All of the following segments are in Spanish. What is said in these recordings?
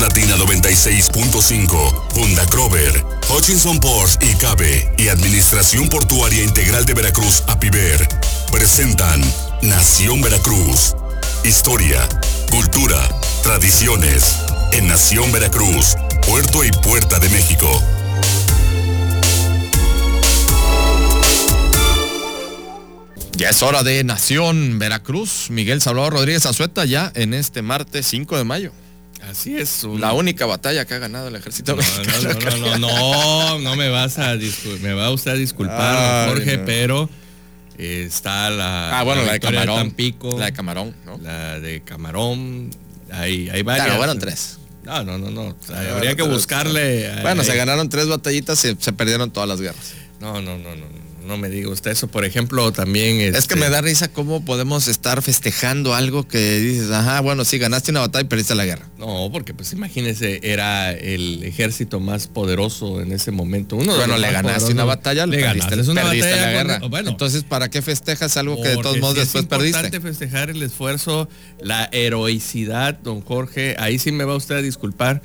Latina 96.5, Honda Crover, Hutchinson Ports y Cabe y Administración Portuaria Integral de Veracruz, APIVER, presentan Nación Veracruz. Historia, cultura, tradiciones. En Nación Veracruz, Puerto y Puerta de México. Ya es hora de Nación Veracruz. Miguel Salvador Rodríguez Azueta ya en este martes 5 de mayo. Así es. La única batalla que ha ganado el ejército no, no, no, no, no, no, me vas a me va usted a disculpar, Jorge, pero está la, ah, bueno, la, de Camarón, Tampico, la de Camarón, ¿no? La de Camarón, hay, hay varias. Claro, fueron tres. No, no, no, no. habría que buscarle. Bueno, se ganaron tres batallitas y se perdieron todas las guerras. No, no, no, no no me diga usted eso. Por ejemplo, también... Es que este, me da risa cómo podemos estar festejando algo que dices, ajá, bueno, sí, ganaste una batalla y perdiste la guerra. No, porque pues imagínese, era el ejército más poderoso en ese momento. Uno bueno, le ganaste una batalla, le ganaste una batalla la guerra. bueno, Entonces, ¿para qué festejas algo que de todos modos después perdiste? Es importante festejar el esfuerzo, la heroicidad, don Jorge. Ahí sí me va usted a disculpar,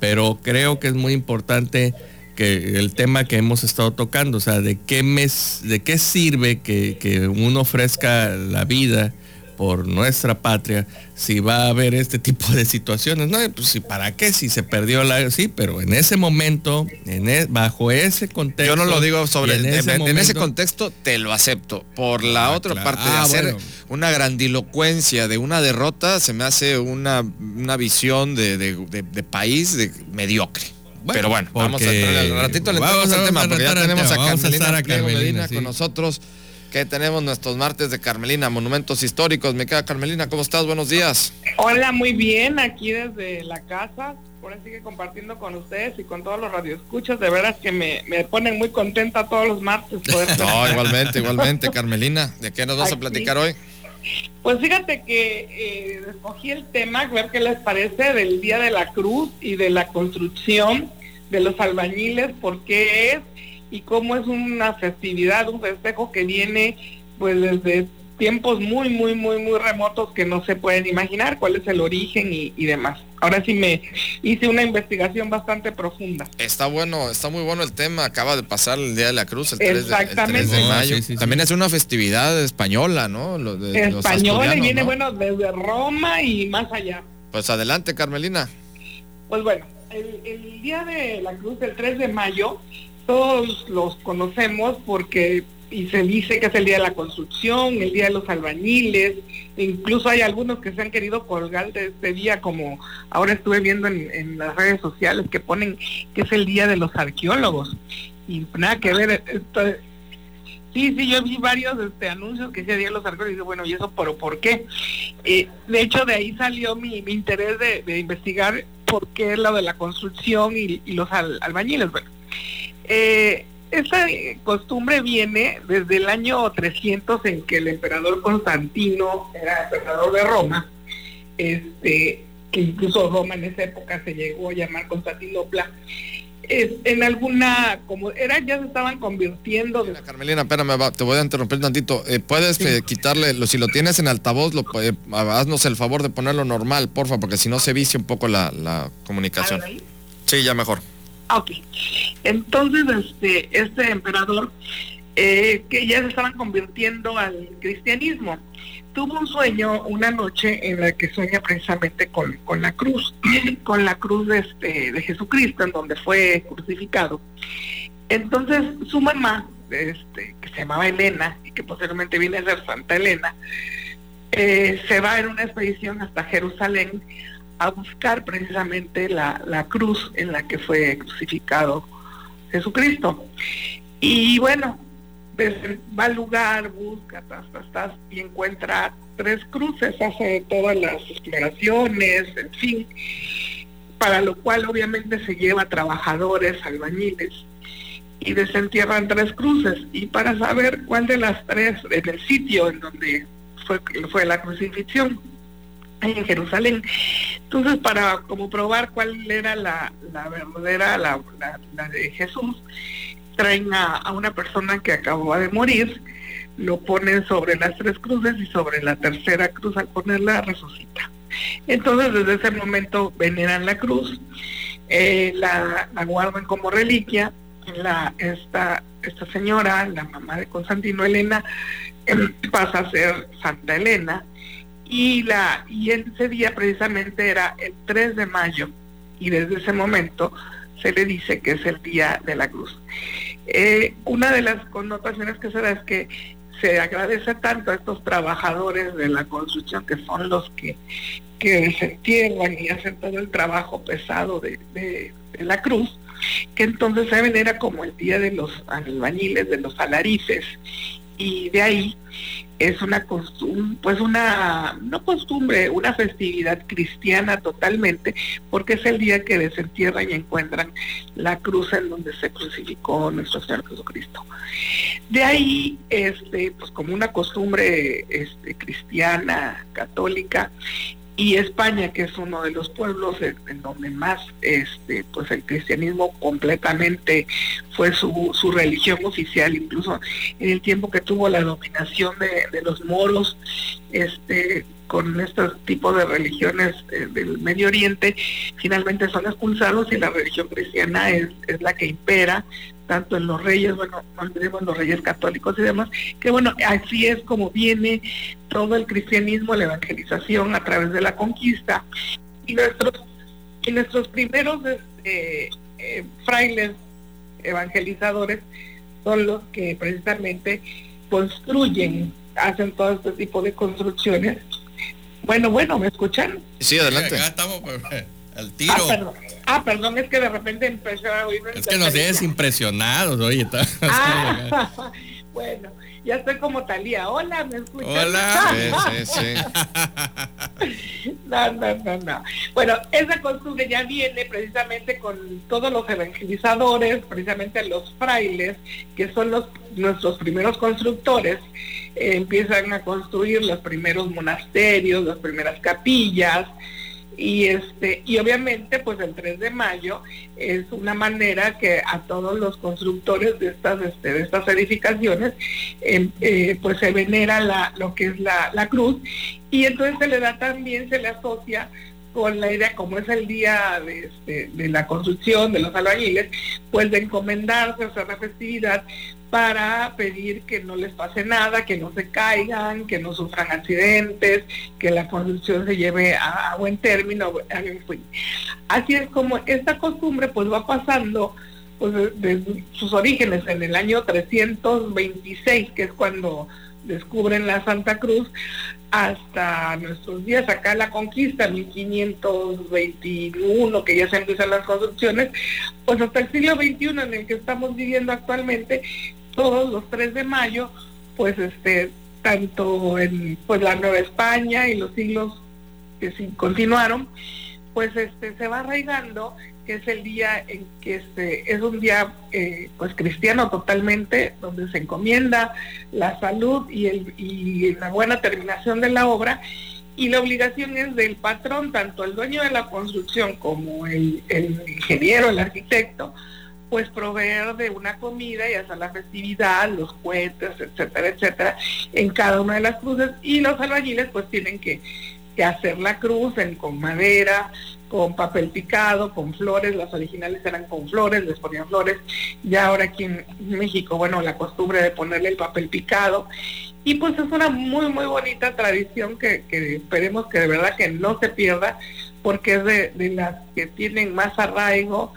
pero creo que es muy importante que el tema que hemos estado tocando, o sea, de qué mes, de qué sirve que, uno ofrezca la vida por nuestra patria si va a haber este tipo de situaciones. No, pues para qué si se perdió la sí, pero en ese momento, en e, bajo ese contexto. Yo no lo digo sobre en, ese, contexto te lo acepto. Por la ah, otra parte de ah, hacer una grandilocuencia de una derrota se me hace una, una visión de, de país de mediocre pero bueno, vamos a al ratito le vamos al tema porque ya tenemos a Carmelina, Carmelina con nosotros que tenemos nuestros martes de Carmelina, monumentos históricos. Me queda Carmelina, ¿cómo estás? Buenos días. Hola, muy bien, aquí desde la casa. Ahora sigue compartiendo con ustedes y con todos los radioescuchas. De veras que me, me ponen muy contenta todos los martes. no, igualmente, igualmente, Carmelina. ¿De qué nos vas a platicar hoy? Pues fíjate que eh, escogí el tema, ver qué les parece, del Día de la Cruz y de la construcción de los albañiles, por qué es y cómo es una festividad, un festejo que viene pues desde tiempos muy, muy, muy, muy remotos que no se pueden imaginar cuál es el origen y, demás. Ahora sí me hice una investigación bastante profunda. Está bueno, está muy bueno el tema. Acaba de pasar el Día de la Cruz, el 3 de, mayo. También es una festividad española, ¿no? Lo de, española y viene, bueno, desde Roma y más allá. Pues adelante, Carmelina. Pues bueno, el, el Día de la Cruz, el 3 de mayo, todos los conocemos porque y se dice que es el día de la construcción, el día de los albañiles, incluso hay algunos que se han querido colgar de este día, como ahora estuve viendo en, las redes sociales que ponen que es el día de los arqueólogos. Y nada que ver, sí, sí, yo vi varios este, anuncios que decía día de los arqueólogos y dije, bueno, ¿y eso pero por qué? Eh, de hecho, de ahí salió mi, interés de, investigar por qué lo de la construcción y, los albañiles. Bueno, eh, esa costumbre viene desde el año 300 en que el emperador Constantino era emperador de Roma, este, que incluso Roma en esa época se llegó a llamar Constantinopla. en alguna, como era, ya se estaban convirtiendo. Carmelina, espérame, te voy a interrumpir tantito. Eh, puedes eh, quitarle, lo, si lo tienes en altavoz, lo, eh, haznos el favor de ponerlo normal, porfa, porque si no se vicia un poco la, la comunicación. Sí, ya mejor. Ok. Entonces, este, este emperador, eh, que ya se estaban convirtiendo al cristianismo, tuvo un sueño una noche en la que sueña precisamente con, la cruz, con la cruz de, este, de Jesucristo, en donde fue crucificado. Entonces, su mamá, este, que se llamaba Elena, y que posteriormente viene a ser Santa Elena, eh, se va en una expedición hasta Jerusalén a buscar precisamente la, cruz en la que fue crucificado Jesucristo. Y bueno, va al lugar, busca, tas, y encuentra tres cruces, hace todas las exploraciones, en fin, para lo cual obviamente se lleva trabajadores, albañiles, y desentierran tres cruces. Y para saber cuál de las tres, en el sitio en donde fue, fue la crucifixión, en Jerusalén. Entonces, para como probar cuál era la, verdadera, la, de Jesús, traen a, una persona que acababa de morir, lo ponen sobre las tres cruces y sobre la tercera cruz al ponerla resucita. Entonces desde ese momento veneran la cruz, eh, la, guardan como reliquia, la, esta, esta señora, la mamá de Constantino Elena, em, pasa a ser Santa Elena, y, la, y ese día precisamente era el 3 de mayo, y desde ese momento se le dice que es el día de la cruz. Eh, una de las connotaciones que se da es que se agradece tanto a estos trabajadores de la construcción que son los que, que se y hacen todo el trabajo pesado de, de, la cruz, que entonces se venera como el día de los albañiles, de los alarices, y de ahí es una costumbre, pues una, no costumbre, una festividad cristiana totalmente, porque es el día que desentierran y encuentran la cruz en donde se crucificó nuestro Señor Jesucristo. De ahí, este, pues como una costumbre este, cristiana, católica, y España, que es uno de los pueblos en, donde más este, pues el cristianismo completamente fue su, su, religión oficial, incluso en el tiempo que tuvo la dominación de, los moros, este, con estos tipos de religiones eh, del Medio Oriente, finalmente son expulsados y la religión cristiana es, es la que impera tanto en los reyes, bueno, no olvidemos los reyes católicos y demás, que bueno, así es como viene todo el cristianismo, la evangelización a través de la conquista. Y nuestros, y nuestros primeros este, eh, frailes evangelizadores son los que precisamente construyen, hacen todo este tipo de construcciones. Bueno, bueno, ¿me escuchan? Sí, adelante. estamos al tiro. Ah, Ah, perdón, es que de repente empezó a oír. Es que nos tienes impresionados, oye. Ah, bueno, ya estoy como Talía. Hola, ¿me escuchas? Hola. Sí, sí, sí. no, no, no, no. Bueno, esa costumbre ya viene precisamente con todos los evangelizadores, precisamente los frailes, que son los nuestros primeros constructores. Eh, empiezan a construir los primeros monasterios, las primeras capillas, y este y obviamente pues el 3 de mayo es una manera que a todos los constructores de estas este, de estas edificaciones em, eh, pues se venera la, lo que es la, la, cruz. Y entonces se le da también se le asocia con la idea como es el día de, este, de la construcción de los albañiles pues de encomendarse a la festividad para pedir que no les pase nada, que no se caigan, que no sufran accidentes, que la construcción se lleve a, buen término. Así es como esta costumbre pues va pasando pues, desde sus orígenes en el año 326, que es cuando descubren la Santa Cruz, hasta nuestros días, acá la conquista, 1521, que ya se empiezan las construcciones, pues hasta el siglo XXI en el que estamos viviendo actualmente, todos los 3 de mayo, pues este, tanto en pues la Nueva España y los siglos que sí continuaron, pues este se va arraigando que es el día en que este es un día eh, pues cristiano totalmente donde se encomienda la salud y el y la buena terminación de la obra. Y la obligación es del patrón tanto el dueño de la construcción como el, el ingeniero el arquitecto pues proveer de una comida y hacer la festividad, los cohetes, etcétera, etcétera, en cada una de las cruces. Y los albañiles pues tienen que, hacer la cruz en, con madera, con papel picado, con flores, las originales eran con flores, les ponían flores, ya ahora aquí en México, bueno, la costumbre de ponerle el papel picado, y pues es una muy, muy bonita tradición que, que esperemos que de verdad que no se pierda, porque es de, de las que tienen más arraigo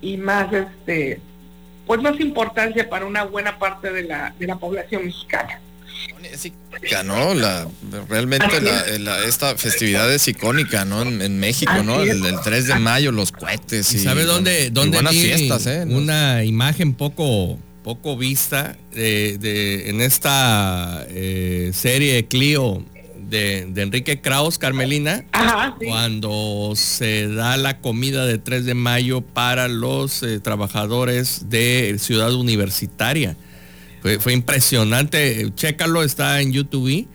y más este pues más importancia para una buena parte de la, de la población mexicana. Es icónica, ¿no? La, realmente la, esta festividad es icónica, ¿no? En, México, ¿no? El, 3 de mayo, los cohetes. Y, ¿Sabe dónde, dónde buenas fiestas, ¿eh? Una imagen poco, poco vista de, en esta eh, serie Clio de, Enrique Kraus, Carmelina, cuando se da la comida de 3 de mayo para los eh, trabajadores de Ciudad Universitaria. Fue, impresionante, chécalo, está en YouTube.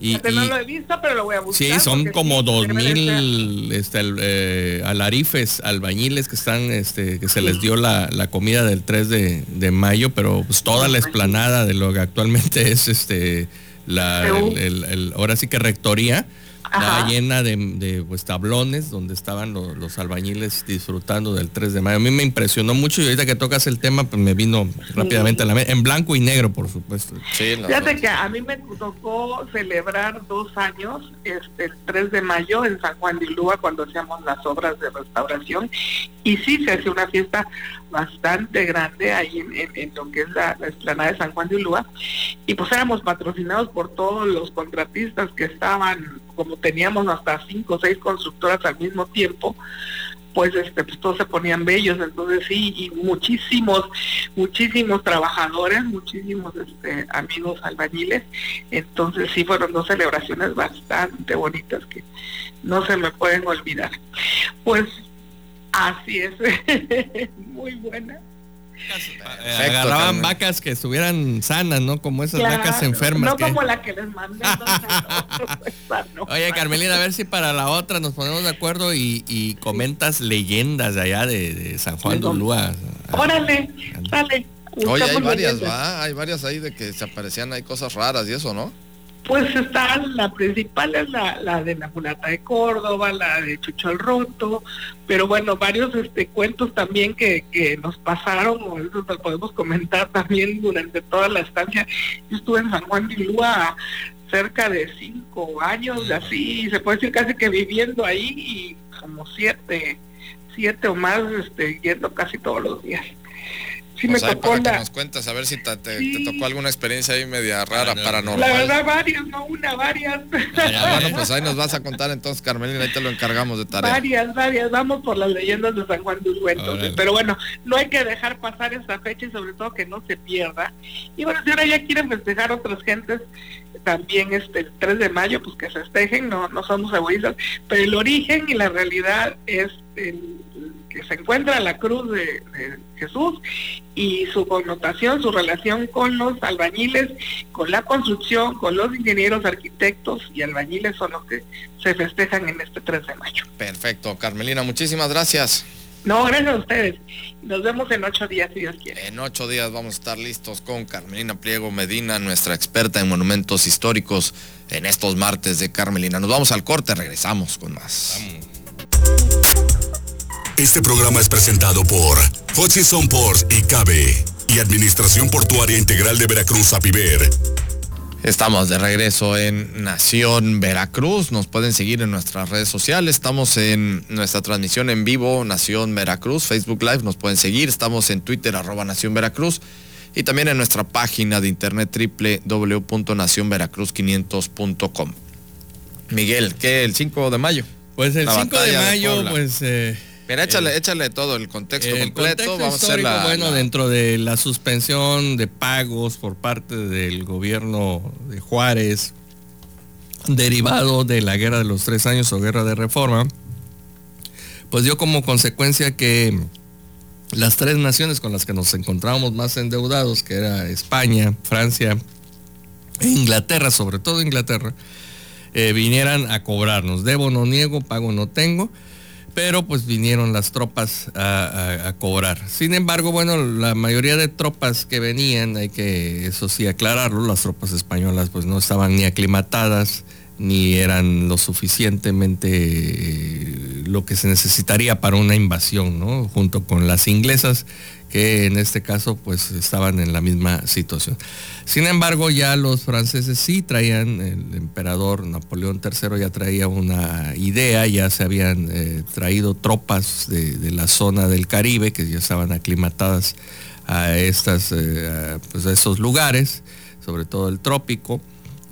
Y, no lo he visto, pero lo voy a buscar. Sí, son como dos mil este, eh, alarifes, albañiles que están, este, que se les dio la, comida del 3 de, de mayo, pero pues toda la explanada de lo que actualmente es este la, el, ahora sí que rectoría, estaba llena de, pues, tablones donde estaban los, albañiles disfrutando del 3 de mayo. A mí me impresionó mucho y ahorita que tocas el tema, pues me vino rápidamente a la mente, en blanco y negro, por supuesto. Fíjate que a mí me tocó celebrar dos años, este, el 3 de mayo en San Juan de Lúa cuando hacíamos las obras de restauración. Y sí se hace una fiesta bastante grande ahí en, lo que es la, la, explanada de San Juan de Ulúa. Y pues éramos patrocinados por todos los contratistas que estaban, como teníamos hasta cinco o seis constructoras al mismo tiempo, pues este pues todos se ponían bellos. Entonces sí y muchísimos muchísimos trabajadores muchísimos este amigos albañiles. Entonces sí fueron dos celebraciones bastante bonitas que no se me pueden olvidar. Pues Así es, muy buena. Eh, agarraban vacas que estuvieran sanas, ¿no? Como esas vacas enfermas. No como la que les mandé. Oye, Carmelina, a ver si para la otra nos ponemos de acuerdo y, comentas leyendas de allá de, San Juan de Ulúa. Órale, sale. Oye, hay varias, ¿va? Hay varias ahí de que se aparecían, hay cosas raras y eso, ¿no? Pues está, la principal es la, la de la mulata de Córdoba, la de Chucho el Roto, pero bueno, varios este cuentos también que, que nos pasaron, o eso lo podemos comentar también durante toda la estancia. Yo estuve en San Juan de Ilúa cerca de cinco años, así, se puede decir casi que viviendo ahí, y como siete, siete o más, este, yendo casi todos los días sí me tocó para que nos cuentas a ver si te, tocó alguna experiencia ahí media rara, paranormal. La verdad, varias, no una, varias. bueno, pues ahí nos vas a contar entonces, Carmelina, ahí te lo encargamos de tarea. Varias, varias, vamos por las leyendas de San Juan de entonces. Pero bueno, no hay que dejar pasar esta fecha y sobre todo que no se pierda. Y bueno, si ahora ya quieren festejar otras gentes, también este el 3 de mayo, pues que festejen, no, no somos egoístas, pero el origen y la realidad es el que se encuentra la cruz de, Jesús y su connotación, su relación con los albañiles, con la construcción, con los ingenieros, arquitectos y albañiles son los que se festejan en este 3 de mayo. Perfecto, Carmelina, muchísimas gracias. No, gracias a ustedes. Nos vemos en ocho días, si Dios quiere. En ocho días vamos a estar listos con Carmelina Pliego Medina, nuestra experta en monumentos históricos, en estos martes de Carmelina. Nos vamos al corte, regresamos con más. Este programa es presentado por Hutchison Ports y Cabe y Administración Portuaria Integral de Veracruz, APIVER. Estamos de regreso en Nación Veracruz. Nos pueden seguir en nuestras redes sociales. Estamos en nuestra transmisión en vivo, Nación Veracruz, Facebook Live. Nos pueden seguir. Estamos en Twitter, arroba Nación Veracruz. Y también en nuestra página de internet www.nacionveracruz500.com. Miguel, ¿qué? ¿El 5 de mayo? Pues el 5 de mayo, pues... Eh, Mira, échale, échale todo el contexto completo. Vamos a hacer la, bueno, dentro de la suspensión de pagos por parte del gobierno de Juárez, derivado de la guerra de los tres años o guerra de reforma, pues dio como consecuencia que las tres naciones con las que nos encontrábamos más endeudados, que era España, Francia e Inglaterra, sobre todo Inglaterra, eh, vinieran a cobrarnos. Debo, no niego, pago, no tengo pero pues vinieron las tropas a, cobrar. Sin embargo, bueno, la mayoría de tropas que venían, hay que eso sí aclararlo, las tropas españolas pues no estaban ni aclimatadas, ni eran lo suficientemente eh, lo que se necesitaría para una invasión, ¿no? Junto con las inglesas que en este caso pues estaban en la misma situación. Sin embargo, ya los franceses sí traían, el emperador Napoleón III ya traía una idea, ya se habían eh, traído tropas de, la zona del Caribe que ya estaban aclimatadas a, estas, eh, pues, estos lugares, sobre todo el trópico.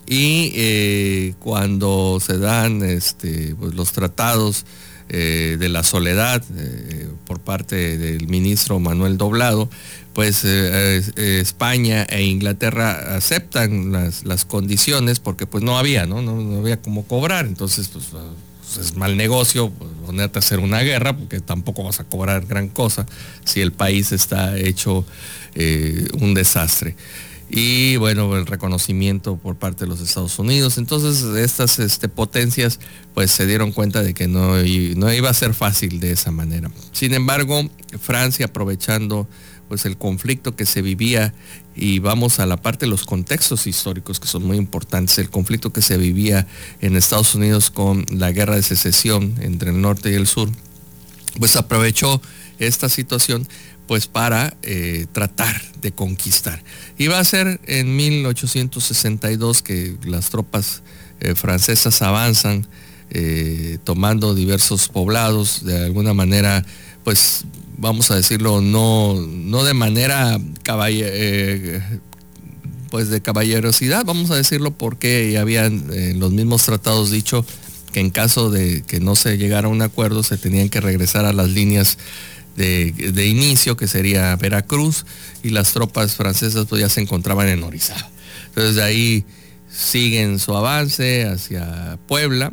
Y eh, cuando se dan este, pues, los tratados eh, de la soledad eh, por parte del ministro Manuel Doblado, pues España e Inglaterra aceptan las, condiciones porque pues no había, ¿no? ¿no? había cómo cobrar, entonces pues, pues, es mal negocio pues, ponerte a hacer una guerra porque tampoco vas a cobrar gran cosa si el país está hecho un desastre y bueno, el reconocimiento por parte de los Estados Unidos. Entonces estas este, potencias pues se dieron cuenta de que no, no iba a ser fácil de esa manera. Sin embargo, Francia aprovechando pues el conflicto que se vivía y vamos a la parte de los contextos históricos que son muy importantes, el conflicto que se vivía en Estados Unidos con la guerra de secesión entre el norte y el sur, pues aprovechó esta situación pues para eh, tratar de conquistar. Y va a ser en 1862 que las tropas eh, francesas avanzan eh, tomando diversos poblados, de alguna manera, pues vamos a decirlo, no, no de manera pues de caballerosidad, vamos a decirlo porque ya habían los mismos tratados dicho que en caso de que no se llegara a un acuerdo se tenían que regresar a las líneas de, inicio, que sería Veracruz, y las tropas francesas pues ya se encontraban en Orizaba. Entonces de ahí siguen su avance hacia Puebla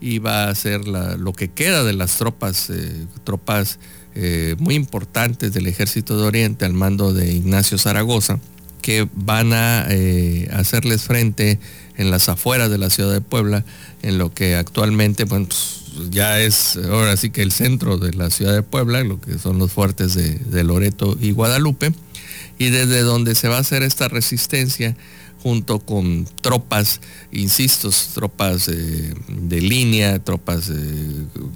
y va a ser lo que queda de las tropas, eh, tropas eh, muy importantes del ejército de Oriente al mando de Ignacio Zaragoza, que van a eh, hacerles frente en las afueras de la ciudad de Puebla, en lo que actualmente, pues, ya es ahora sí que el centro de la ciudad de Puebla, lo que son los fuertes de, Loreto y Guadalupe, y desde donde se va a hacer esta resistencia junto con tropas, insisto, tropas de línea, tropas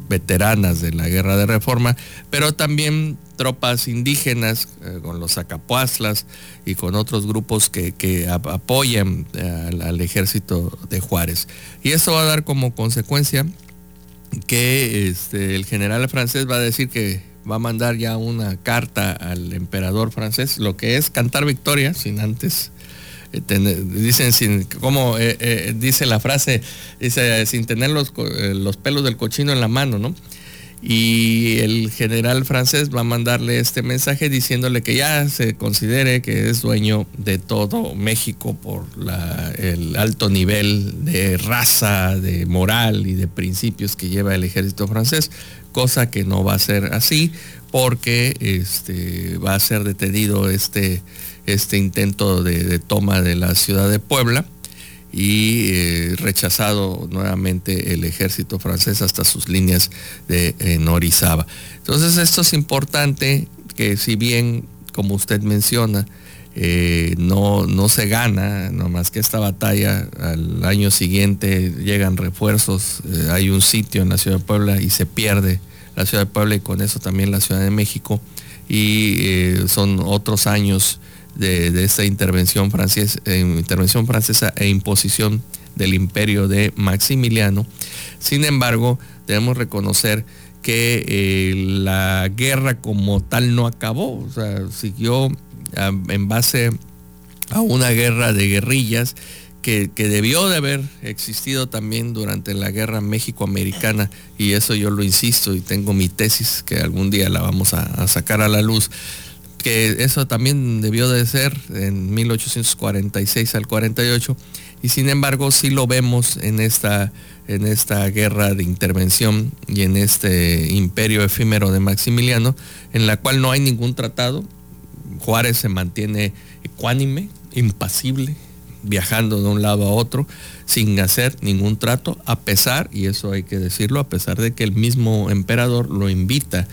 veteranas de la guerra de reforma, pero también tropas indígenas, eh, con los acapuazlas y con otros grupos que, apoyan al, al, ejército de Juárez. Y eso va a dar como consecuencia que este, el general francés va a decir que va a mandar ya una carta al emperador francés, lo que es cantar victoria sin antes eh, dicen sin como eh, eh, dice la frase dice sin tener los, los pelos del cochino en la mano no y el general francés va a mandarle este mensaje diciéndole que ya se considere que es dueño de todo México por el alto nivel de raza, de moral y de principios que lleva el ejército francés, cosa que no va a ser así porque este, va a ser detenido este, este intento de toma de la ciudad de Puebla y eh, rechazado nuevamente el ejército francés hasta sus líneas de Norizaba. Entonces esto es importante que si bien, como usted menciona, eh, no, no se gana, no más que esta batalla, al año siguiente llegan refuerzos, eh, hay un sitio en la ciudad de Puebla y se pierde la ciudad de Puebla y con eso también la ciudad de México y son otros años de, esta intervención, francesa, intervención francesa e imposición del imperio de Maximiliano. Sin embargo, debemos reconocer que eh, la guerra como tal no acabó, o sea, siguió en base a una guerra de guerrillas que, debió de haber existido también durante la guerra México-Americana. Y eso yo lo insisto y tengo mi tesis que algún día la vamos a sacar a la luz que eso también debió de ser en 1846 al 48 y sin embargo sí lo vemos en esta, en esta guerra de intervención y en este imperio efímero de Maximiliano en la cual no hay ningún tratado. Juárez se mantiene ecuánime, impasible, viajando de un lado a otro sin hacer ningún trato, a pesar, y eso hay que decirlo, a pesar de que el mismo emperador lo invita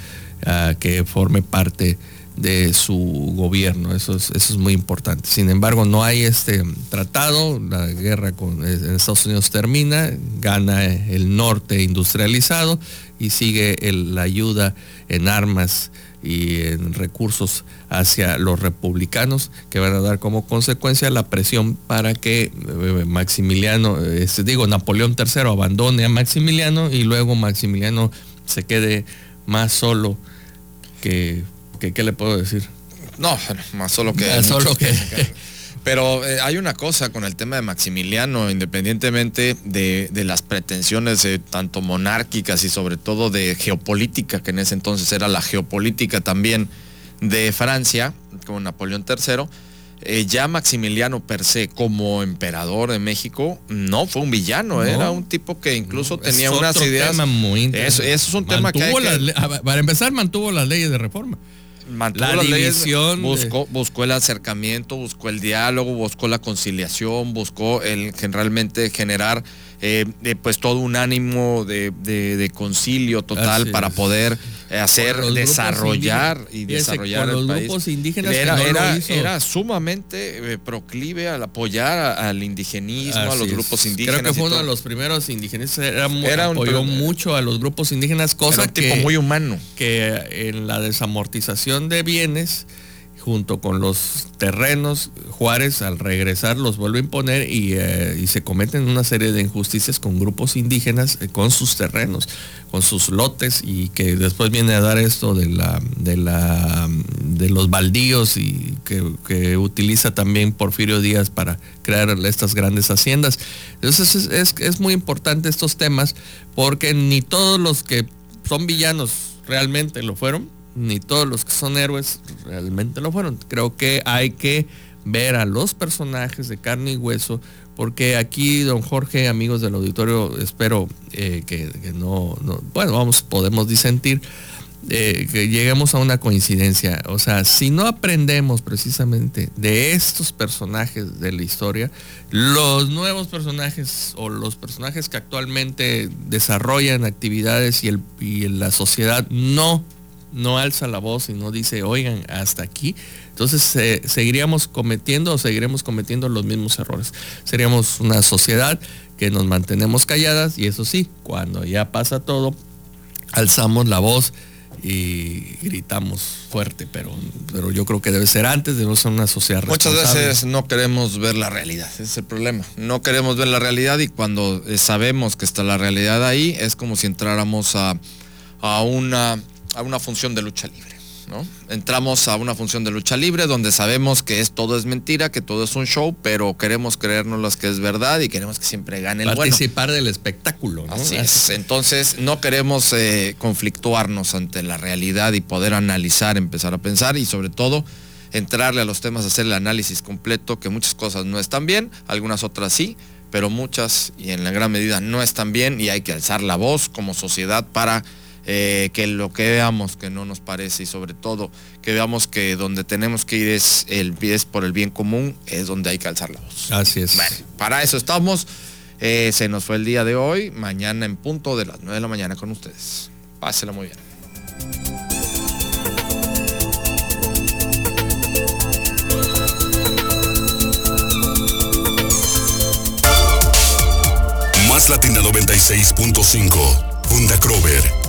a que forme parte de su gobierno. Eso es, eso es muy importante. Sin embargo, no hay este tratado, la guerra con Estados Unidos termina, gana el norte industrializado y sigue la ayuda en armas y en recursos hacia los republicanos que van a dar como consecuencia la presión para que eh, Maximiliano, este, digo, Napoleón III abandone a Maximiliano y luego Maximiliano se quede más solo que ¿Qué, le puedo decir? No, más solo que... solo que... Pero eh, hay una cosa con el tema de Maximiliano, independientemente de, las pretensiones tanto monárquicas y sobre todo de geopolítica, que en ese entonces era la geopolítica también de Francia, como Napoleón III, eh, ya Maximiliano per se como emperador de México no fue un villano, era un tipo que incluso tenía unas ideas. muy eso, es un tema que, Para empezar, mantuvo las leyes de reforma la división buscó, buscó el acercamiento, buscó el diálogo, buscó la conciliación, buscó el generalmente generar eh, pues todo un ánimo de, concilio total para poder hacer, desarrollar y desarrollar los grupos indígenas era, sumamente eh, proclive al apoyar al indigenismo, a los grupos indígenas. Creo que fue uno de los primeros indígenas, era, apoyó mucho a los grupos indígenas, cosa que, tipo muy humano. Que en la desamortización de bienes junto con los terrenos, Juárez al regresar los vuelve a imponer eh, y, se cometen una serie de injusticias con grupos indígenas eh, con sus terrenos, con sus lotes y que después viene a dar esto de la de la de los baldíos y que, utiliza también Porfirio Díaz para crear estas grandes haciendas. Entonces es, es muy importante estos temas porque ni todos los que son villanos realmente lo fueron, ni todos los que son héroes realmente lo fueron. Creo que hay que ver a los personajes de carne y hueso, porque aquí, don Jorge, amigos del auditorio, espero eh, que, no, bueno, vamos, podemos disentir, eh, que lleguemos a una coincidencia. O sea, si no aprendemos precisamente de estos personajes de la historia, los nuevos personajes o los personajes que actualmente desarrollan actividades y, el, y la sociedad no no alza la voz y no dice, oigan, hasta aquí, entonces eh, seguiríamos cometiendo o seguiremos cometiendo los mismos errores. Seríamos una sociedad que nos mantenemos calladas y eso sí, cuando ya pasa todo, alzamos la voz y gritamos fuerte, pero, pero yo creo que debe ser antes, debemos ser una sociedad Muchas veces no queremos ver la realidad, ese es el problema. No queremos ver la realidad y cuando eh, sabemos que está la realidad ahí, es como si entráramos a, a una a una función de lucha libre. ¿no? Entramos a una función de lucha libre donde sabemos que es, todo es mentira, que todo es un show, pero queremos creernos las que es verdad y queremos que siempre gane el Participar del espectáculo. ¿no? Así es. Entonces no queremos eh, conflictuarnos ante la realidad y poder analizar, empezar a pensar y sobre todo entrarle a los temas, hacer el análisis completo, que muchas cosas no están bien, algunas otras sí, pero muchas y en la gran medida no están bien y hay que alzar la voz como sociedad para eh, que lo que veamos que no nos parece y sobre todo que veamos que donde tenemos que ir es, el, es por el bien común, es donde hay que alzar la voz. Así es. para eso estamos. Eh, se nos fue el día de hoy, mañana en punto de las 9 de la mañana con ustedes. Pásela muy bien. Más Latina 96.5, Funda Crover